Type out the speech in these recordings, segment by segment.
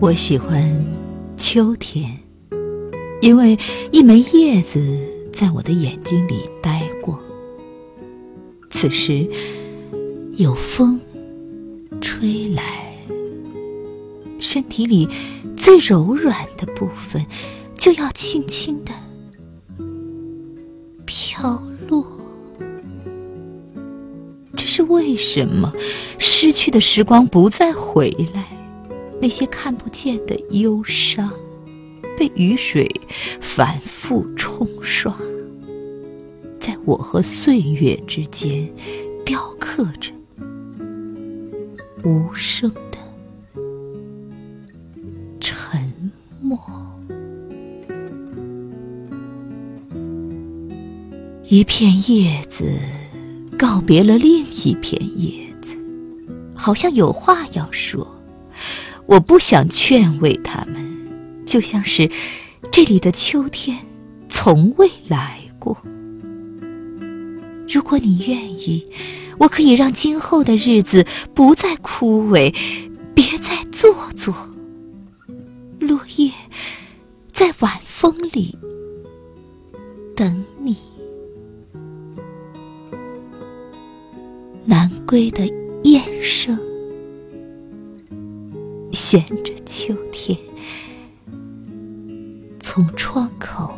我喜欢秋天，因为一枚叶子在我的眼睛里待过。此时有风吹来，身体里最柔软的部分就要轻轻的飘落。这是为什么？失去的时光不再回来。那些看不见的忧伤，被雨水反复冲刷，在我和岁月之间雕刻着无声的沉默。一片叶子告别了另一片叶子，好像有话要说。我不想劝慰他们，就像是这里的秋天从未来过。如果你愿意，我可以让今后的日子不再枯萎，别再做作。落叶在晚风里等你，南归的雁声。衔着秋天从窗口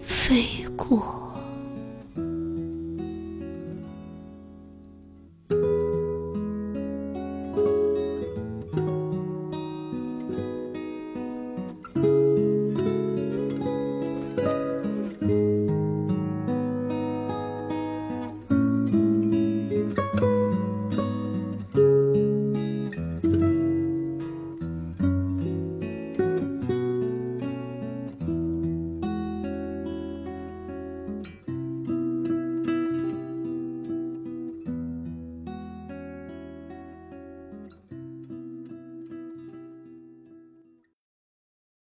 飞过。